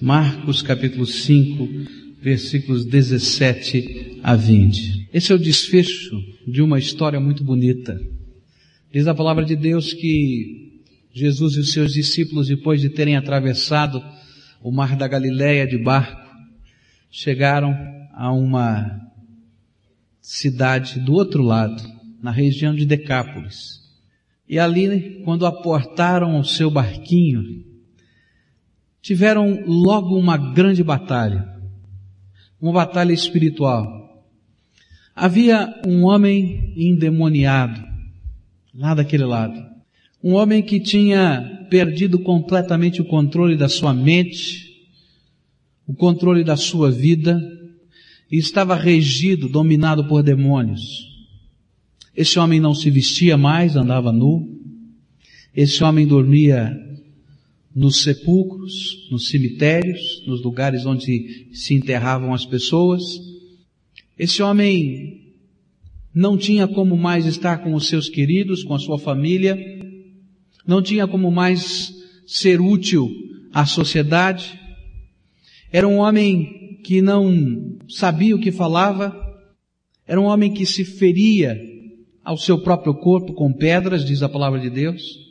Marcos capítulo 5, versículos 17 a 20. Esse é o desfecho de uma história muito bonita. Diz a palavra de Deus que Jesus e os seus discípulos, depois de terem atravessado o mar da Galileia de barco, chegaram a uma cidade do outro lado, na região de Decápolis. E ali, quando aportaram o seu barquinho, tiveram logo uma grande batalha, uma batalha espiritual. Havia um homem endemoniado, lá daquele lado. Um homem que tinha perdido completamente o controle da sua mente, o controle da sua vida, e estava regido, dominado por demônios. Esse homem não se vestia mais, andava nu. Esse homem dormia nos sepulcros, nos cemitérios, nos lugares onde se enterravam as pessoas. Esse homem não tinha como mais estar com os seus queridos, com a sua família, não tinha como mais ser útil à sociedade. Era um homem que não sabia o que falava, era um homem que se feria ao seu próprio corpo com pedras, diz a palavra de Deus.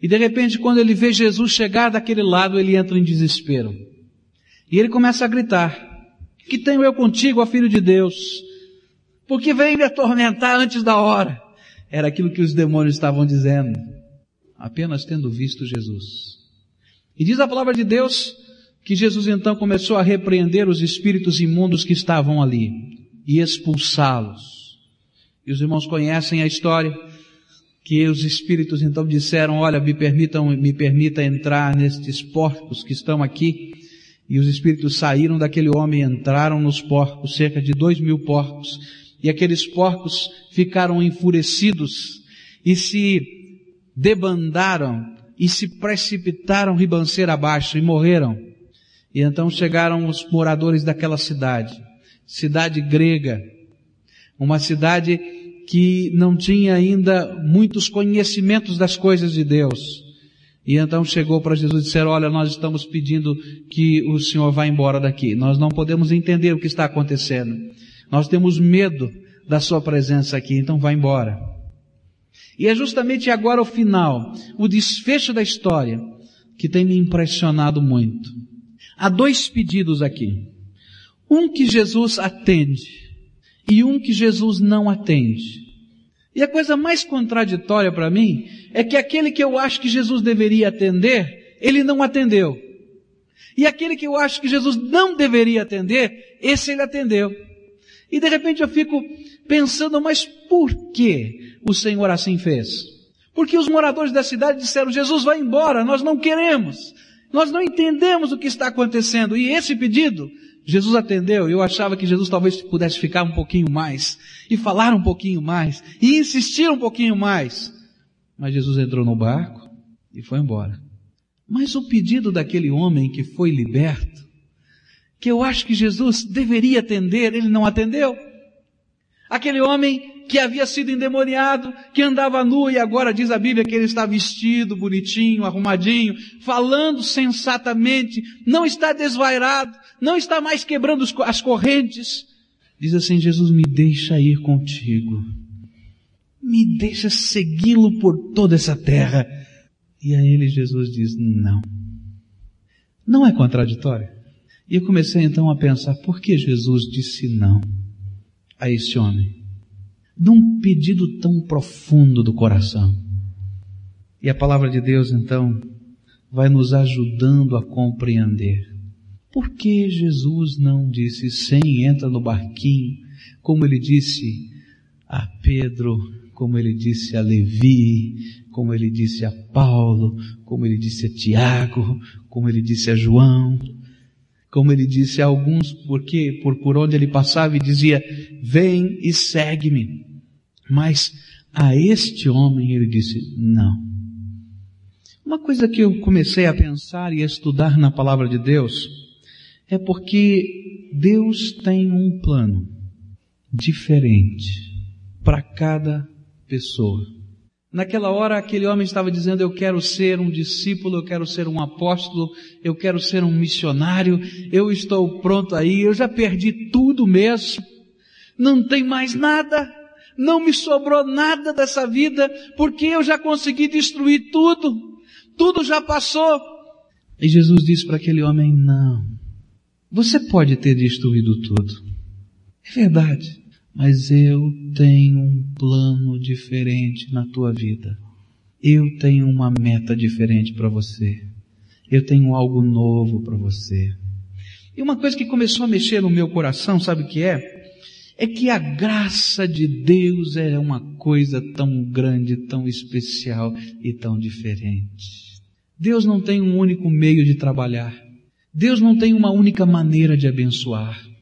E de repente, quando ele vê Jesus chegar daquele lado, ele entra em desespero. E ele começa a gritar: Que tenho eu contigo, ó filho de Deus? porque vem me atormentar antes da hora. Era aquilo que os demônios estavam dizendo, apenas tendo visto Jesus. E diz a palavra de Deus que Jesus então começou a repreender os espíritos imundos que estavam ali e expulsá-los. E os irmãos conhecem a história que os espíritos então disseram, olha, me permitam, me permita entrar nestes porcos que estão aqui. E os espíritos saíram daquele homem e entraram nos porcos, cerca de dois mil porcos, e aqueles porcos ficaram enfurecidos e se debandaram e se precipitaram ribanceira abaixo e morreram. E então chegaram os moradores daquela cidade, cidade grega, uma cidade que não tinha ainda muitos conhecimentos das coisas de Deus. E então chegou para Jesus e disseram, olha, nós estamos pedindo que o Senhor vá embora daqui. Nós não podemos entender o que está acontecendo. Nós temos medo da sua presença aqui, então vá embora. E é justamente agora o final, o desfecho da história, que tem me impressionado muito. Há dois pedidos aqui. Um que Jesus atende e um que Jesus não atende. E a coisa mais contraditória para mim é que aquele que eu acho que Jesus deveria atender, ele não atendeu. E aquele que eu acho que Jesus não deveria atender, esse ele atendeu. E de repente eu fico pensando, mas por que o Senhor assim fez? Porque os moradores da cidade disseram, Jesus vai embora, nós não queremos. Nós não entendemos o que está acontecendo. E esse pedido, Jesus atendeu. Eu achava que Jesus talvez pudesse ficar um pouquinho mais, e falar um pouquinho mais, e insistir um pouquinho mais. Mas Jesus entrou no barco e foi embora. Mas o pedido daquele homem que foi liberto, que eu acho que Jesus deveria atender, ele não atendeu. Aquele homem que havia sido endemoniado, que andava nu e agora diz a Bíblia que ele está vestido, bonitinho, arrumadinho, falando sensatamente, não está desvairado, não está mais quebrando as correntes. Diz assim, Jesus me deixa ir contigo. Me deixa segui-lo por toda essa terra. E a ele Jesus diz, não. Não é contraditório? E eu comecei então a pensar, por que Jesus disse não a este homem? Num pedido tão profundo do coração. E a palavra de Deus então vai nos ajudando a compreender. Por que Jesus não disse, sim, entra no barquinho, como ele disse a Pedro, como ele disse a Levi, como ele disse a Paulo, como ele disse a Tiago, como ele disse a João, como ele disse a alguns, porque por, por onde ele passava e dizia, vem e segue-me. Mas a este homem ele disse, não. Uma coisa que eu comecei a pensar e a estudar na palavra de Deus é porque Deus tem um plano diferente para cada pessoa. Naquela hora, aquele homem estava dizendo: Eu quero ser um discípulo, eu quero ser um apóstolo, eu quero ser um missionário, eu estou pronto aí, eu já perdi tudo mesmo, não tem mais nada, não me sobrou nada dessa vida, porque eu já consegui destruir tudo, tudo já passou. E Jesus disse para aquele homem: Não, você pode ter destruído tudo, é verdade, mas eu tenho um plano diferente na tua vida. Eu tenho uma meta diferente para você. Eu tenho algo novo para você. E uma coisa que começou a mexer no meu coração, sabe o que é? É que a graça de Deus é uma coisa tão grande, tão especial e tão diferente. Deus não tem um único meio de trabalhar. Deus não tem uma única maneira de abençoar.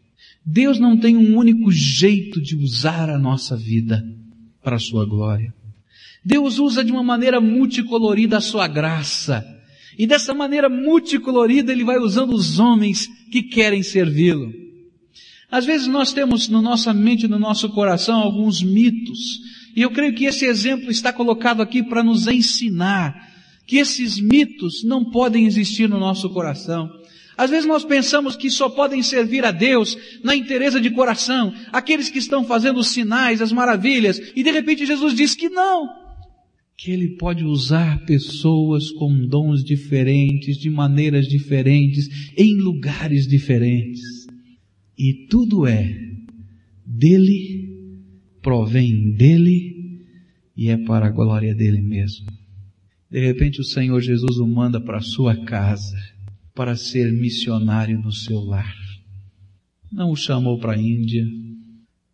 Deus não tem um único jeito de usar a nossa vida para a sua glória. Deus usa de uma maneira multicolorida a sua graça. E dessa maneira multicolorida ele vai usando os homens que querem servi-lo. Às vezes nós temos na nossa mente, no nosso coração, alguns mitos. E eu creio que esse exemplo está colocado aqui para nos ensinar que esses mitos não podem existir no nosso coração. Às vezes nós pensamos que só podem servir a Deus na interesa de coração, aqueles que estão fazendo os sinais, as maravilhas, e de repente Jesus diz que não, que Ele pode usar pessoas com dons diferentes, de maneiras diferentes, em lugares diferentes. E tudo é dele, provém dele e é para a glória dele mesmo. De repente o Senhor Jesus o manda para a sua casa para ser missionário no seu lar. Não o chamou para a Índia,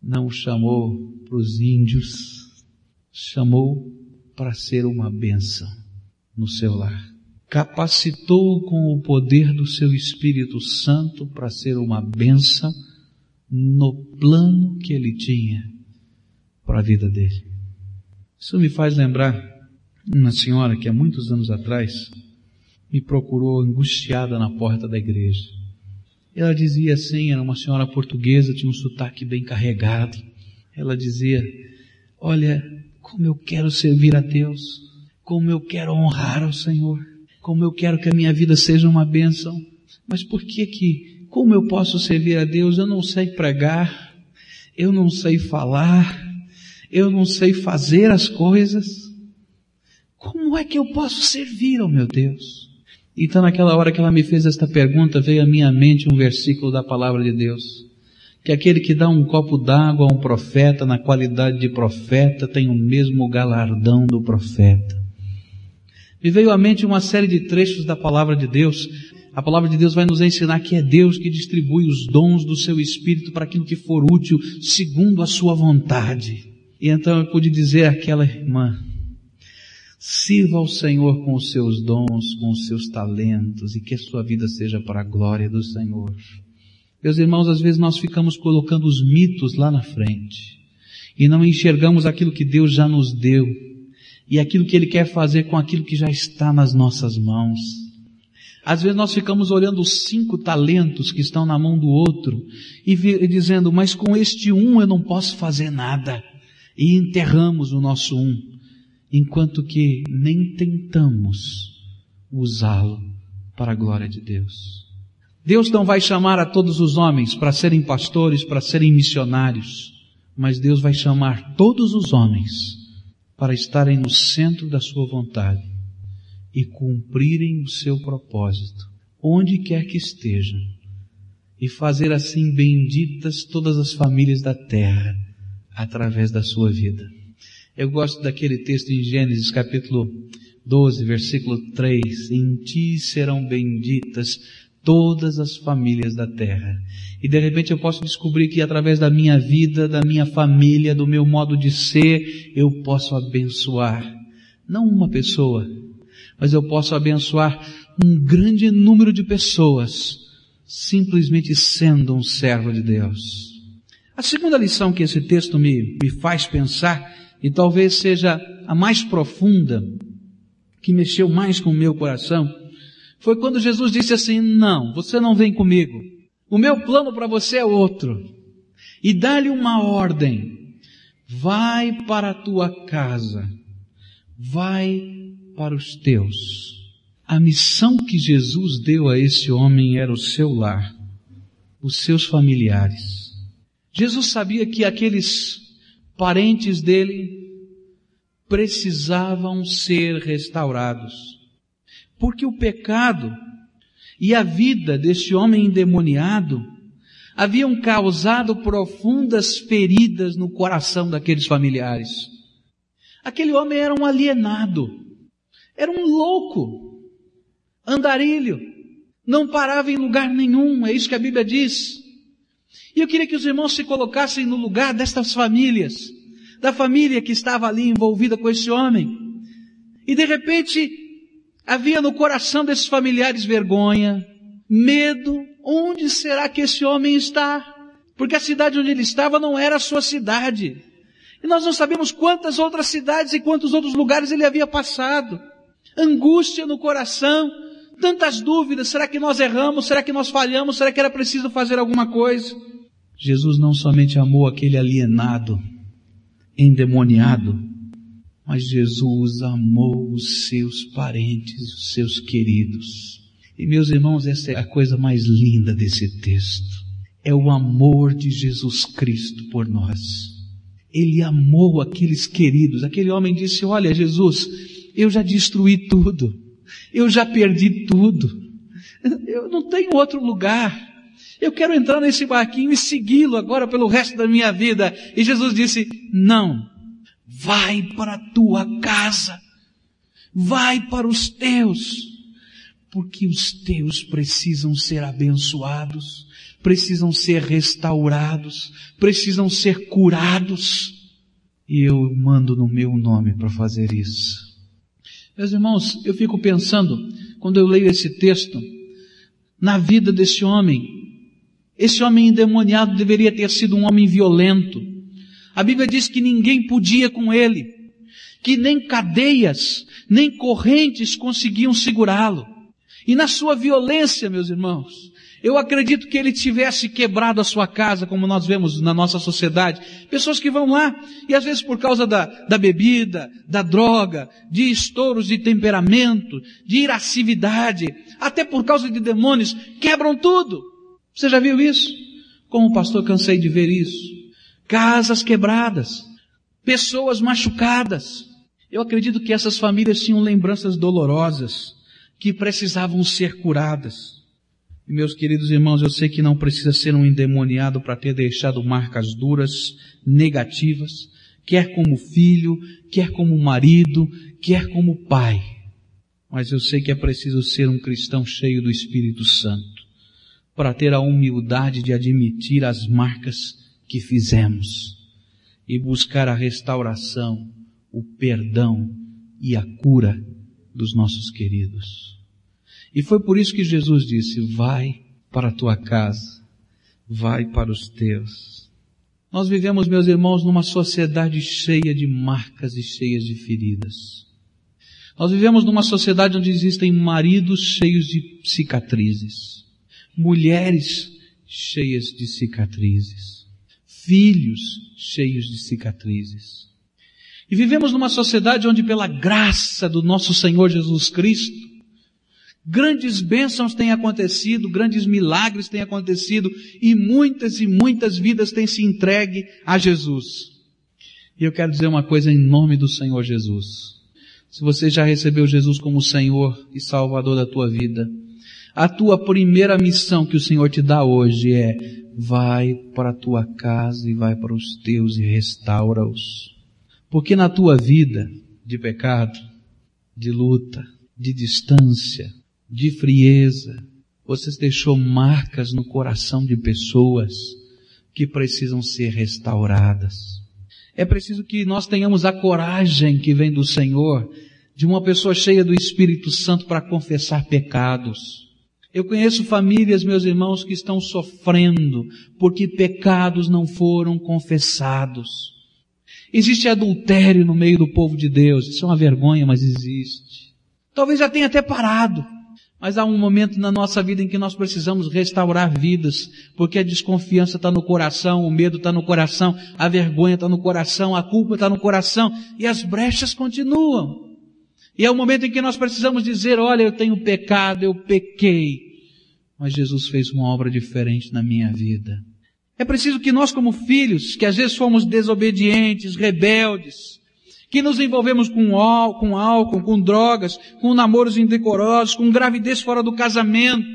não o chamou para os índios, chamou para ser uma bênção no seu lar. Capacitou com o poder do seu Espírito Santo para ser uma bênção no plano que ele tinha para a vida dele. Isso me faz lembrar uma senhora que há muitos anos atrás me procurou angustiada na porta da igreja. Ela dizia assim, era uma senhora portuguesa, tinha um sotaque bem carregado. Ela dizia, olha, como eu quero servir a Deus, como eu quero honrar ao Senhor, como eu quero que a minha vida seja uma bênção. Mas por que que, como eu posso servir a Deus? Eu não sei pregar, eu não sei falar, eu não sei fazer as coisas. Como é que eu posso servir ao meu Deus? Então naquela hora que ela me fez esta pergunta, veio à minha mente um versículo da palavra de Deus. Que aquele que dá um copo d'água a um profeta na qualidade de profeta tem o mesmo galardão do profeta. Me veio à mente uma série de trechos da palavra de Deus. A palavra de Deus vai nos ensinar que é Deus que distribui os dons do seu Espírito para aquilo que for útil, segundo a sua vontade. E então eu pude dizer àquela irmã, Sirva ao Senhor com os seus dons, com os seus talentos e que a sua vida seja para a glória do Senhor. Meus irmãos, às vezes nós ficamos colocando os mitos lá na frente e não enxergamos aquilo que Deus já nos deu e aquilo que Ele quer fazer com aquilo que já está nas nossas mãos. Às vezes nós ficamos olhando os cinco talentos que estão na mão do outro e, e dizendo, mas com este um eu não posso fazer nada. E enterramos o nosso um enquanto que nem tentamos usá-lo para a glória de Deus. Deus não vai chamar a todos os homens para serem pastores, para serem missionários, mas Deus vai chamar todos os homens para estarem no centro da sua vontade e cumprirem o seu propósito, onde quer que estejam, e fazer assim benditas todas as famílias da terra através da sua vida. Eu gosto daquele texto em Gênesis capítulo 12, versículo 3. Em ti serão benditas todas as famílias da terra. E de repente eu posso descobrir que através da minha vida, da minha família, do meu modo de ser, eu posso abençoar não uma pessoa, mas eu posso abençoar um grande número de pessoas simplesmente sendo um servo de Deus. A segunda lição que esse texto me, me faz pensar e talvez seja a mais profunda, que mexeu mais com o meu coração, foi quando Jesus disse assim, não, você não vem comigo. O meu plano para você é outro. E dá-lhe uma ordem. Vai para a tua casa. vai para os teus. A missão que Jesus deu a esse homem era o seu lar, os seus familiares. Jesus sabia que aqueles parentes dele precisavam ser restaurados. Porque o pecado e a vida deste homem endemoniado haviam causado profundas feridas no coração daqueles familiares. Aquele homem era um alienado, era um louco, andarilho, não parava em lugar nenhum, é isso que a Bíblia diz. E eu queria que os irmãos se colocassem no lugar destas famílias, da família que estava ali envolvida com esse homem. E de repente, havia no coração desses familiares vergonha, medo, onde será que esse homem está? Porque a cidade onde ele estava não era a sua cidade. E nós não sabemos quantas outras cidades e quantos outros lugares ele havia passado. Angústia no coração, tantas dúvidas, será que nós erramos? Será que nós falhamos? Será que era preciso fazer alguma coisa? Jesus não somente amou aquele alienado, endemoniado, mas Jesus amou os seus parentes, os seus queridos. E meus irmãos, essa é a coisa mais linda desse texto. É o amor de Jesus Cristo por nós. Ele amou aqueles queridos. Aquele homem disse, olha Jesus, eu já destruí tudo. Eu já perdi tudo. Eu não tenho outro lugar. Eu quero entrar nesse barquinho e segui-lo agora pelo resto da minha vida. E Jesus disse, não. Vai para a tua casa. Vai para os teus. Porque os teus precisam ser abençoados, precisam ser restaurados, precisam ser curados. E eu mando no meu nome para fazer isso. Meus irmãos, eu fico pensando, quando eu leio esse texto, na vida desse homem. Esse homem endemoniado deveria ter sido um homem violento, a Bíblia diz que ninguém podia com ele, que nem cadeias, nem correntes conseguiam segurá-lo. E na sua violência, meus irmãos, eu acredito que ele tivesse quebrado a sua casa, como nós vemos na nossa sociedade. Pessoas que vão lá e às vezes por causa da, da bebida, da droga, de estouros de temperamento, de irascividade, até por causa de demônios, quebram tudo. Você já viu isso? Como pastor cansei de ver isso casas quebradas, pessoas machucadas. Eu acredito que essas famílias tinham lembranças dolorosas que precisavam ser curadas. E meus queridos irmãos, eu sei que não precisa ser um endemoniado para ter deixado marcas duras, negativas, quer como filho, quer como marido, quer como pai. Mas eu sei que é preciso ser um cristão cheio do Espírito Santo para ter a humildade de admitir as marcas que fizemos e buscar a restauração, o perdão e a cura dos nossos queridos. E foi por isso que Jesus disse, vai para a tua casa, vai para os teus. Nós vivemos, meus irmãos, numa sociedade cheia de marcas e cheias de feridas. Nós vivemos numa sociedade onde existem maridos cheios de cicatrizes, mulheres cheias de cicatrizes filhos cheios de cicatrizes. E vivemos numa sociedade onde, pela graça do nosso Senhor Jesus Cristo, grandes bênçãos têm acontecido, grandes milagres têm acontecido, e muitas e muitas vidas têm se entregue a Jesus. E eu quero dizer uma coisa em nome do Senhor Jesus. Se você já recebeu Jesus como Senhor e Salvador da tua vida, a tua primeira missão que o Senhor te dá hoje é vai para a tua casa e vai para os teus e restaura-os. Porque na tua vida de pecado, de luta, de distância, de frieza, você deixou marcas no coração de pessoas que precisam ser restauradas. É preciso que nós tenhamos a coragem que vem do Senhor de uma pessoa cheia do Espírito Santo para confessar pecados eu conheço famílias, meus irmãos, que estão sofrendo porque pecados não foram confessados. Existe adultério no meio do povo de Deus. Isso é uma vergonha, mas existe. Talvez já tenha até parado. Mas há um momento na nossa vida em que nós precisamos restaurar vidas, porque a desconfiança está no coração, o medo está no coração, a vergonha está no coração, a culpa está no coração, e as brechas continuam. E é o momento em que nós precisamos dizer, olha, eu tenho pecado, eu pequei. Mas Jesus fez uma obra diferente na minha vida. É preciso que nós como filhos, que às vezes fomos desobedientes, rebeldes, que nos envolvemos com, com álcool, com drogas, com namoros indecorosos, com gravidez fora do casamento,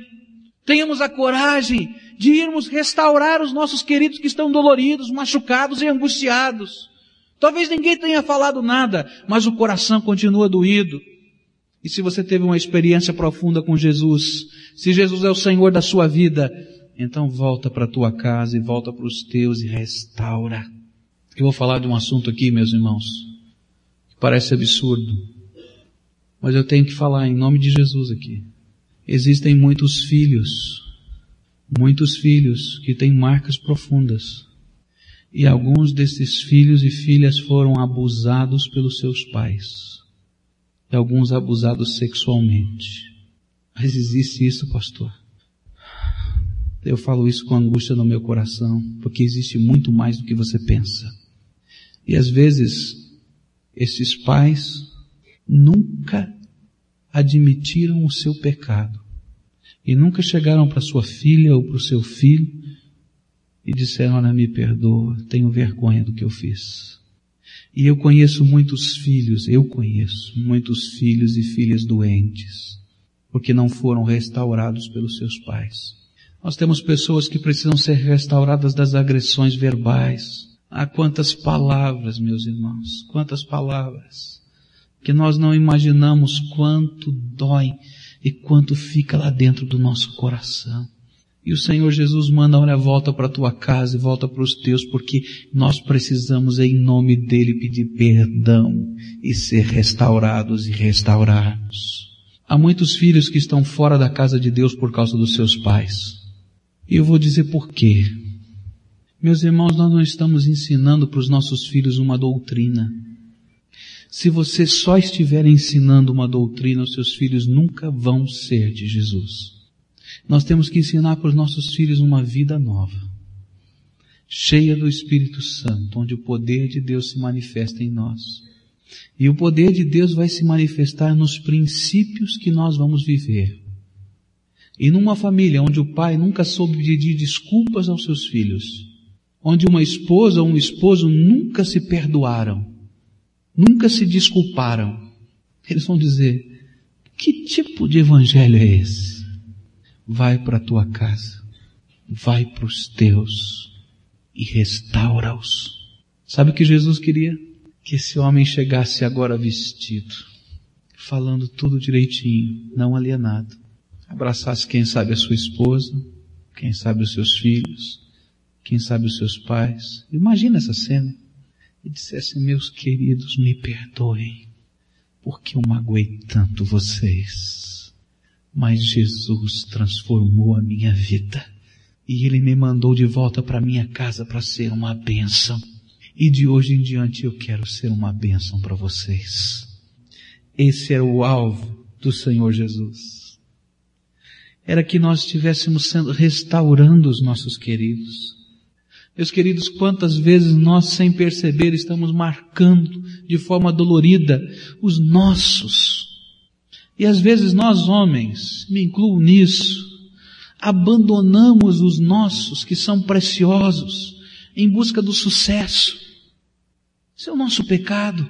tenhamos a coragem de irmos restaurar os nossos queridos que estão doloridos, machucados e angustiados. Talvez ninguém tenha falado nada, mas o coração continua doído. E se você teve uma experiência profunda com Jesus, se Jesus é o Senhor da sua vida, então volta para a tua casa e volta para os teus e restaura. Eu vou falar de um assunto aqui, meus irmãos, parece absurdo, mas eu tenho que falar em nome de Jesus aqui. Existem muitos filhos, muitos filhos que têm marcas profundas. E alguns desses filhos e filhas foram abusados pelos seus pais. E alguns abusados sexualmente. Mas existe isso, pastor. Eu falo isso com angústia no meu coração, porque existe muito mais do que você pensa. E às vezes, esses pais nunca admitiram o seu pecado e nunca chegaram para sua filha ou para o seu filho e disseram, olha, me perdoa, tenho vergonha do que eu fiz. E eu conheço muitos filhos, eu conheço muitos filhos e filhas doentes, porque não foram restaurados pelos seus pais. Nós temos pessoas que precisam ser restauradas das agressões verbais. Há quantas palavras, meus irmãos, quantas palavras que nós não imaginamos quanto dói e quanto fica lá dentro do nosso coração. E o Senhor Jesus manda, olha, volta para tua casa e volta para os teus, porque nós precisamos em nome dele pedir perdão e ser restaurados e restaurados. Há muitos filhos que estão fora da casa de Deus por causa dos seus pais. E eu vou dizer por quê. Meus irmãos, nós não estamos ensinando para os nossos filhos uma doutrina. Se você só estiver ensinando uma doutrina, os seus filhos nunca vão ser de Jesus. Nós temos que ensinar para os nossos filhos uma vida nova, cheia do Espírito Santo, onde o poder de Deus se manifesta em nós. E o poder de Deus vai se manifestar nos princípios que nós vamos viver. E numa família onde o pai nunca soube pedir desculpas aos seus filhos, onde uma esposa ou um esposo nunca se perdoaram, nunca se desculparam. Eles vão dizer, que tipo de evangelho é esse? Vai para a tua casa, vai para os teus e restaura-os. Sabe o que Jesus queria? Que esse homem chegasse agora vestido, falando tudo direitinho, não alienado. Abraçasse quem sabe a sua esposa, quem sabe os seus filhos, quem sabe os seus pais. Imagina essa cena e dissesse, meus queridos, me perdoem, porque eu magoei tanto vocês. Mas Jesus transformou a minha vida e Ele me mandou de volta para minha casa para ser uma bênção. E de hoje em diante eu quero ser uma bênção para vocês. Esse era o alvo do Senhor Jesus. Era que nós estivéssemos sendo, restaurando os nossos queridos meus queridos, quantas vezes nós, sem perceber, estamos marcando de forma dolorida os nossos. E às vezes nós, homens, me incluo nisso, abandonamos os nossos, que são preciosos, em busca do sucesso. Isso é o nosso pecado.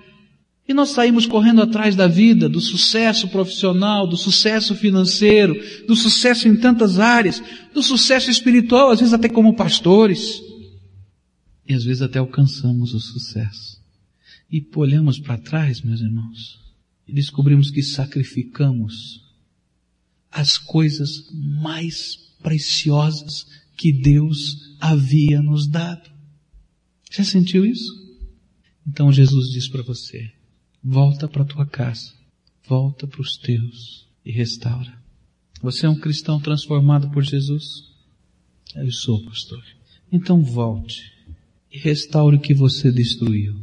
E nós saímos correndo atrás da vida, do sucesso profissional, do sucesso financeiro, do sucesso em tantas áreas, do sucesso espiritual, às vezes até como pastores. E às vezes até alcançamos o sucesso. E olhamos para trás, meus irmãos, e descobrimos que sacrificamos as coisas mais preciosas que Deus havia nos dado. Já sentiu isso? Então Jesus diz para você, volta para tua casa, volta para os teus e restaura. Você é um cristão transformado por Jesus? Eu sou, pastor. Então volte e restaure o que você destruiu.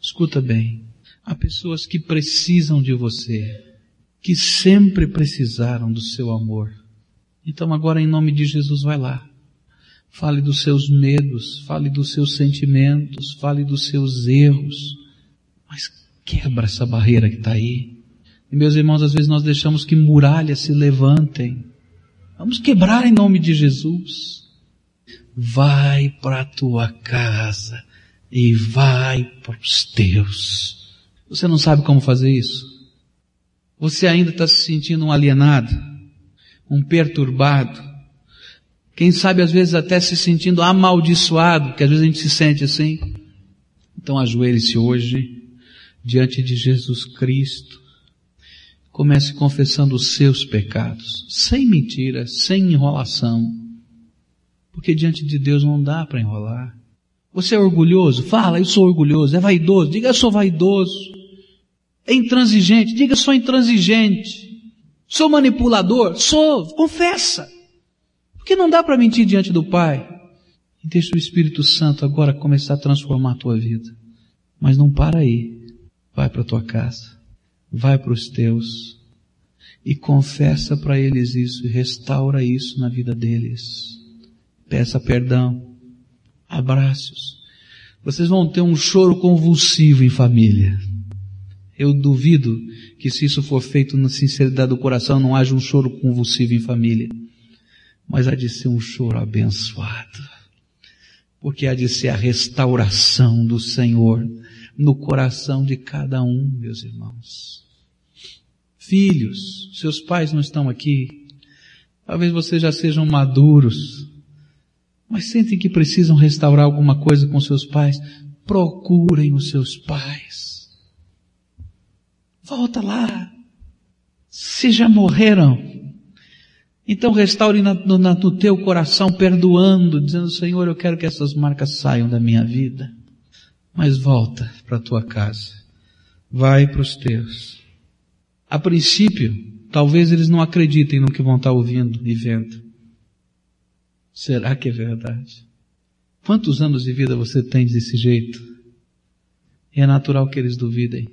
Escuta bem. Há pessoas que precisam de você, que sempre precisaram do seu amor. Então agora em nome de Jesus vai lá. Fale dos seus medos, fale dos seus sentimentos, fale dos seus erros. Mas quebra essa barreira que está aí. E meus irmãos, às vezes nós deixamos que muralhas se levantem. Vamos quebrar em nome de Jesus. Vai para a tua casa e vai para os teus. Você não sabe como fazer isso? Você ainda está se sentindo um alienado, um perturbado. Quem sabe às vezes até se sentindo amaldiçoado, porque às vezes a gente se sente assim. Então ajoelhe-se hoje diante de Jesus Cristo. Comece confessando os seus pecados, sem mentira, sem enrolação. Porque diante de Deus não dá para enrolar. Você é orgulhoso? Fala, eu sou orgulhoso. É vaidoso? Diga, eu sou vaidoso. É intransigente? Diga, eu sou intransigente. Sou manipulador? Sou. Confessa. Porque não dá para mentir diante do Pai. E deixa o Espírito Santo agora começar a transformar a tua vida. Mas não para aí. Vai para tua casa. Vai para os teus. E confessa para eles isso e restaura isso na vida deles. Peça perdão abraços. Vocês vão ter um choro convulsivo em família. Eu duvido que se isso for feito na sinceridade do coração, não haja um choro convulsivo em família. Mas há de ser um choro abençoado. Porque há de ser a restauração do Senhor no coração de cada um, meus irmãos. Filhos, seus pais não estão aqui. Talvez vocês já sejam maduros mas sentem que precisam restaurar alguma coisa com seus pais, procurem os seus pais. Volta lá. Se já morreram, então restaure no, no teu coração, perdoando, dizendo, Senhor, eu quero que essas marcas saiam da minha vida. Mas volta para a tua casa. Vai para os teus. A princípio, talvez eles não acreditem no que vão estar ouvindo e vendo. Será que é verdade? Quantos anos de vida você tem desse jeito? É natural que eles duvidem.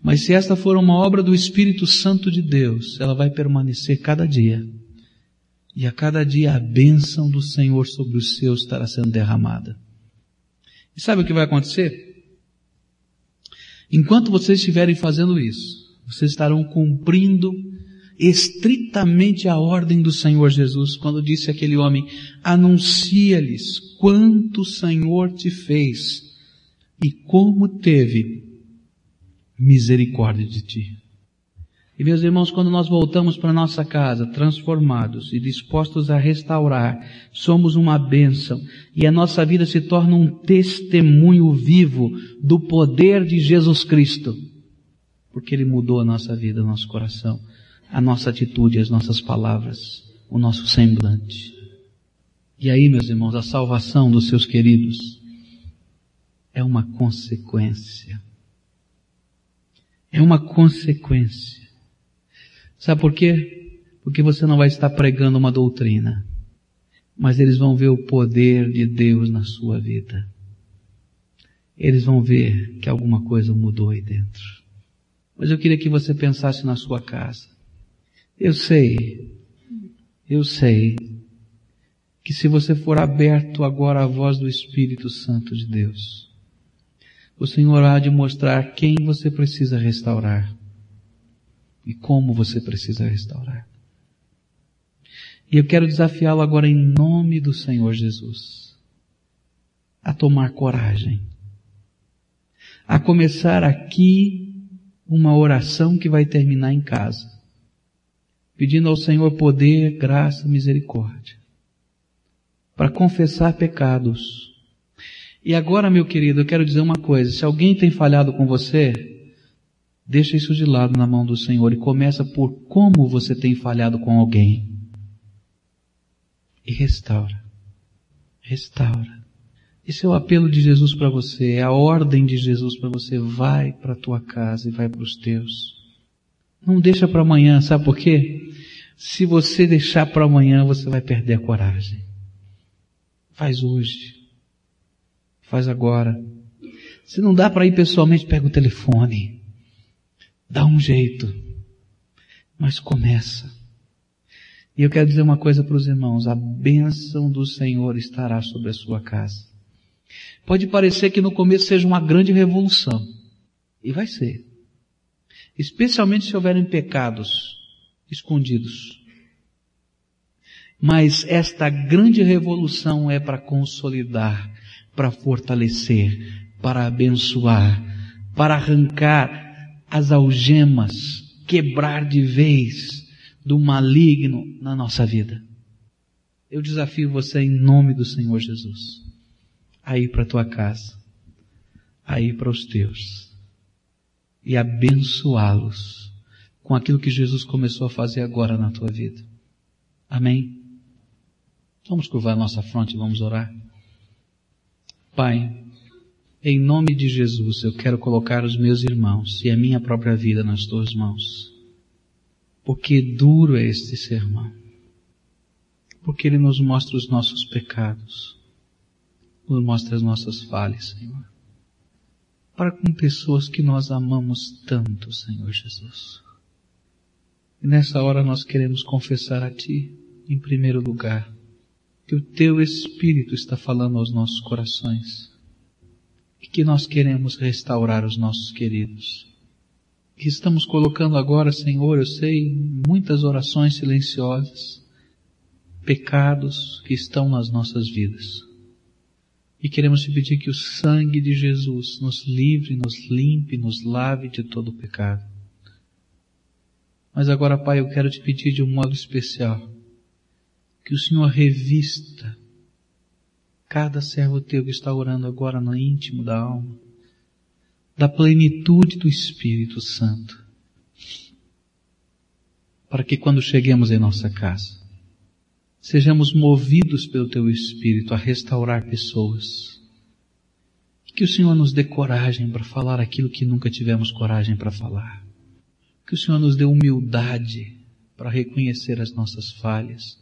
Mas se esta for uma obra do Espírito Santo de Deus, ela vai permanecer cada dia. E a cada dia a bênção do Senhor sobre os seus estará sendo derramada. E sabe o que vai acontecer? Enquanto vocês estiverem fazendo isso, vocês estarão cumprindo estritamente a ordem do Senhor Jesus, quando disse aquele homem, anuncia-lhes quanto o Senhor te fez e como teve misericórdia de ti. E meus irmãos, quando nós voltamos para nossa casa, transformados e dispostos a restaurar, somos uma bênção e a nossa vida se torna um testemunho vivo do poder de Jesus Cristo, porque Ele mudou a nossa vida, o nosso coração a nossa atitude, as nossas palavras, o nosso semblante. E aí, meus irmãos, a salvação dos seus queridos é uma consequência. É uma consequência. Sabe por quê? Porque você não vai estar pregando uma doutrina, mas eles vão ver o poder de Deus na sua vida. Eles vão ver que alguma coisa mudou aí dentro. Mas eu queria que você pensasse na sua casa. Eu sei, eu sei que se você for aberto agora à voz do Espírito Santo de Deus, o Senhor há de mostrar quem você precisa restaurar e como você precisa restaurar. E eu quero desafiá-lo agora em nome do Senhor Jesus a tomar coragem, a começar aqui uma oração que vai terminar em casa pedindo ao Senhor poder, graça, misericórdia, para confessar pecados. E agora, meu querido, eu quero dizer uma coisa, se alguém tem falhado com você, deixa isso de lado na mão do Senhor e começa por como você tem falhado com alguém. E restaura. Restaura. Esse é o apelo de Jesus para você, é a ordem de Jesus para você. Vai para a tua casa e vai para os teus. Não deixa para amanhã, sabe por quê? Se você deixar para amanhã, você vai perder a coragem. Faz hoje. Faz agora. Se não dá para ir pessoalmente, pega o telefone. Dá um jeito. Mas começa. E eu quero dizer uma coisa para os irmãos. A bênção do Senhor estará sobre a sua casa. Pode parecer que no começo seja uma grande revolução. E vai ser. especialmente se houverem pecados escondidos. Mas esta grande revolução é para consolidar, para fortalecer, para abençoar, para arrancar as algemas, quebrar de vez do maligno na nossa vida. Eu desafio você em nome do Senhor Jesus a ir para a tua casa, a ir para os teus e abençoá-los com aquilo que Jesus começou a fazer agora na tua vida. Amém? Vamos curvar nossa fronte e vamos orar. Pai, em nome de Jesus, eu quero colocar os meus irmãos e a minha própria vida nas tuas mãos. Porque duro é este sermão. Porque ele nos mostra os nossos pecados. Nos mostra as nossas falhas, Senhor. Para com pessoas que nós amamos tanto, Senhor Jesus. E nessa hora nós queremos confessar a Ti, em primeiro lugar, que o Teu Espírito está falando aos nossos corações e que nós queremos restaurar os nossos queridos. Que estamos colocando agora, Senhor, eu sei, muitas orações silenciosas, pecados que estão nas nossas vidas. E queremos te pedir que o sangue de Jesus nos livre, nos limpe, nos lave de todo o pecado. Mas agora, Pai, eu quero te pedir de um modo especial que o Senhor revista cada servo teu que está orando agora no íntimo da alma, da plenitude do Espírito Santo, para que quando cheguemos em nossa casa, sejamos movidos pelo teu Espírito a restaurar pessoas. Que o Senhor nos dê coragem para falar aquilo que nunca tivemos coragem para falar. Que o Senhor nos dê humildade para reconhecer as nossas falhas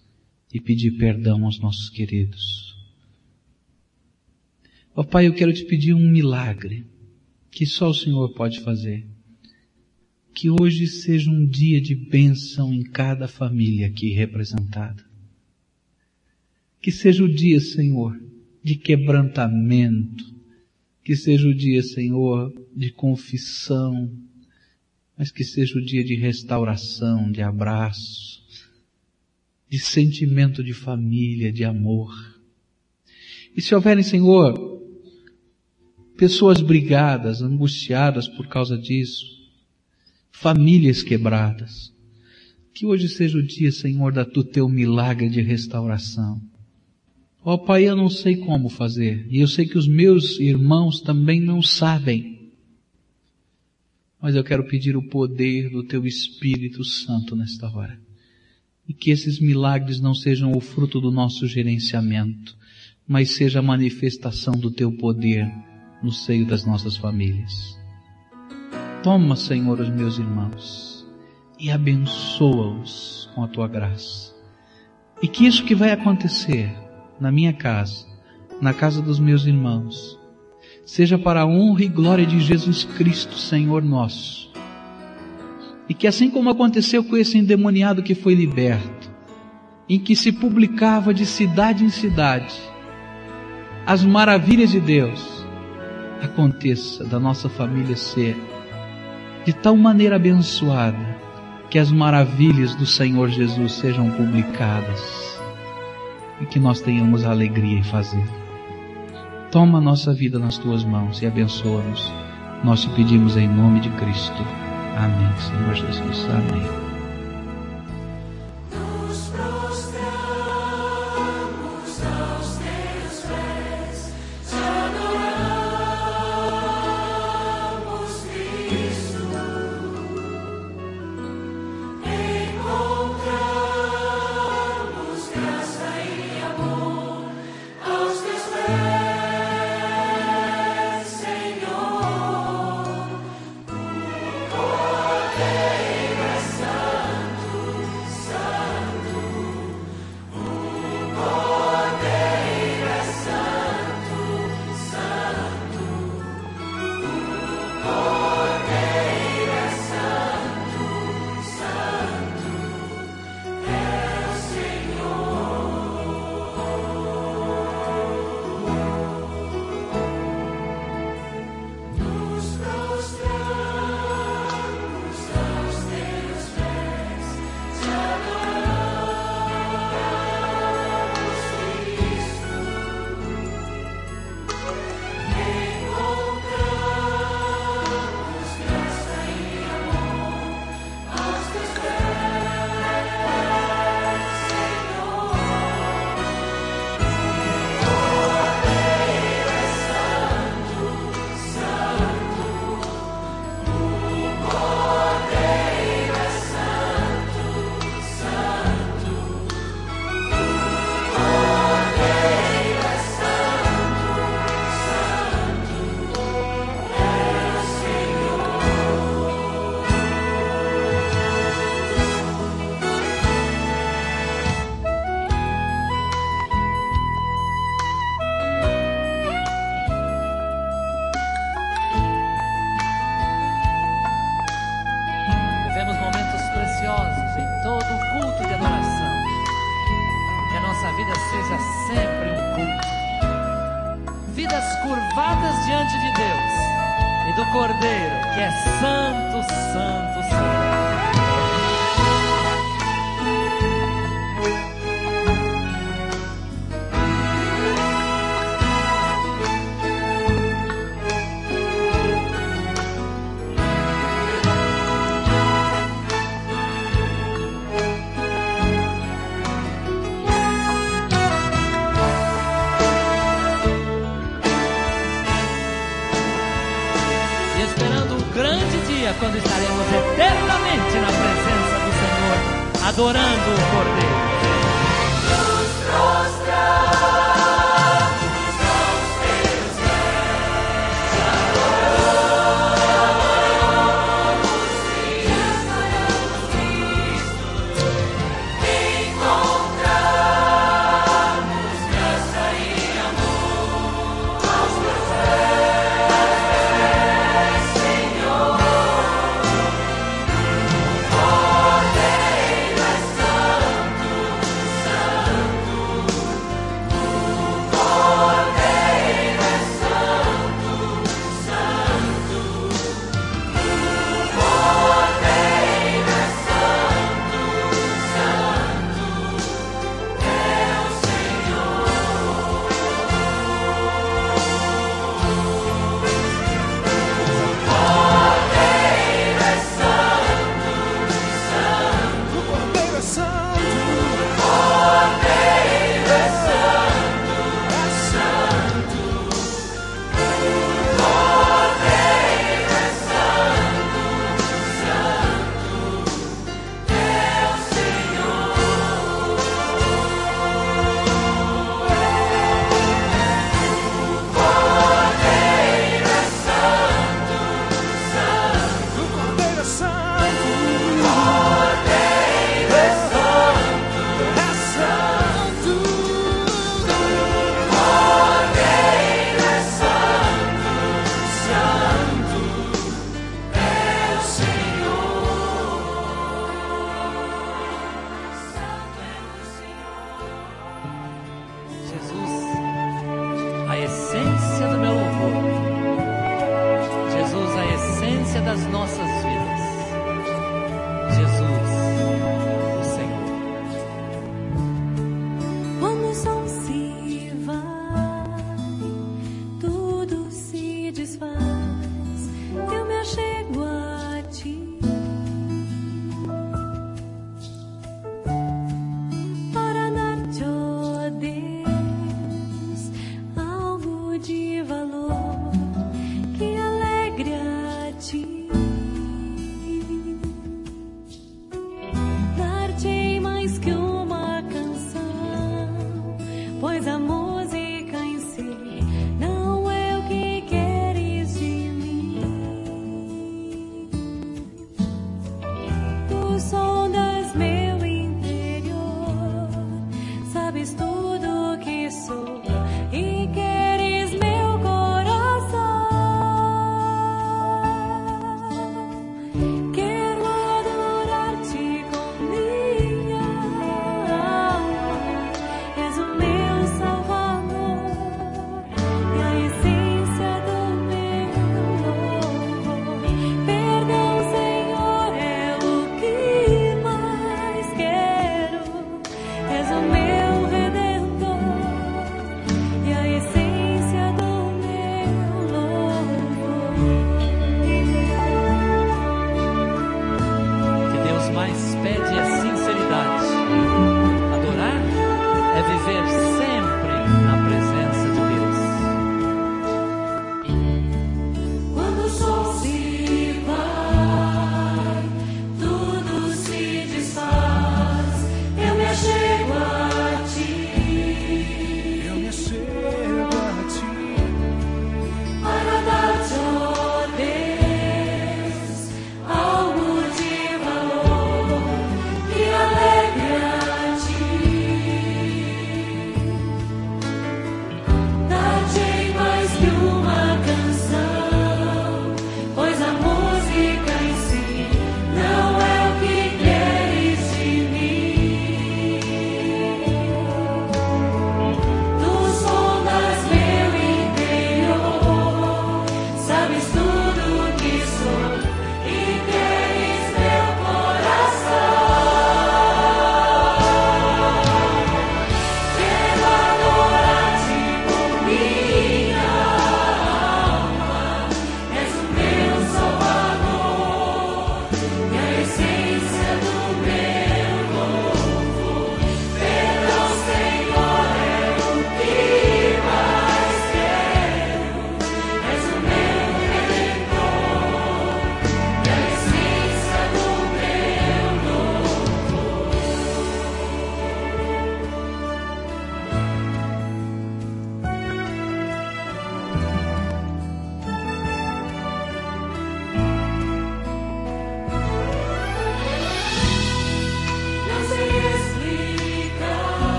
e pedir perdão aos nossos queridos. Ó oh, Pai, eu quero te pedir um milagre que só o Senhor pode fazer. Que hoje seja um dia de bênção em cada família aqui representada. Que seja o dia, Senhor, de quebrantamento. Que seja o dia, Senhor, de confissão. Mas que seja o dia de restauração, de abraço de sentimento de família, de amor. E se houverem, Senhor, pessoas brigadas, angustiadas por causa disso, famílias quebradas, que hoje seja o dia, Senhor, da do teu milagre de restauração. Ó oh, Pai, eu não sei como fazer, e eu sei que os meus irmãos também não sabem. Mas eu quero pedir o poder do teu Espírito Santo nesta hora e que esses milagres não sejam o fruto do nosso gerenciamento, mas seja a manifestação do teu poder no seio das nossas famílias. Toma, Senhor, os meus irmãos e abençoa-os com a tua graça. E que isso que vai acontecer na minha casa, na casa dos meus irmãos, seja para a honra e glória de Jesus Cristo, Senhor nosso e que assim como aconteceu com esse endemoniado que foi liberto, em que se publicava de cidade em cidade as maravilhas de Deus, aconteça da nossa família ser de tal maneira abençoada que as maravilhas do Senhor Jesus sejam publicadas e que nós tenhamos alegria em fazer. Toma nossa vida nas tuas mãos e abençoa-nos. Nós te pedimos em nome de Cristo. Amém, Senhor Jesus. Amém.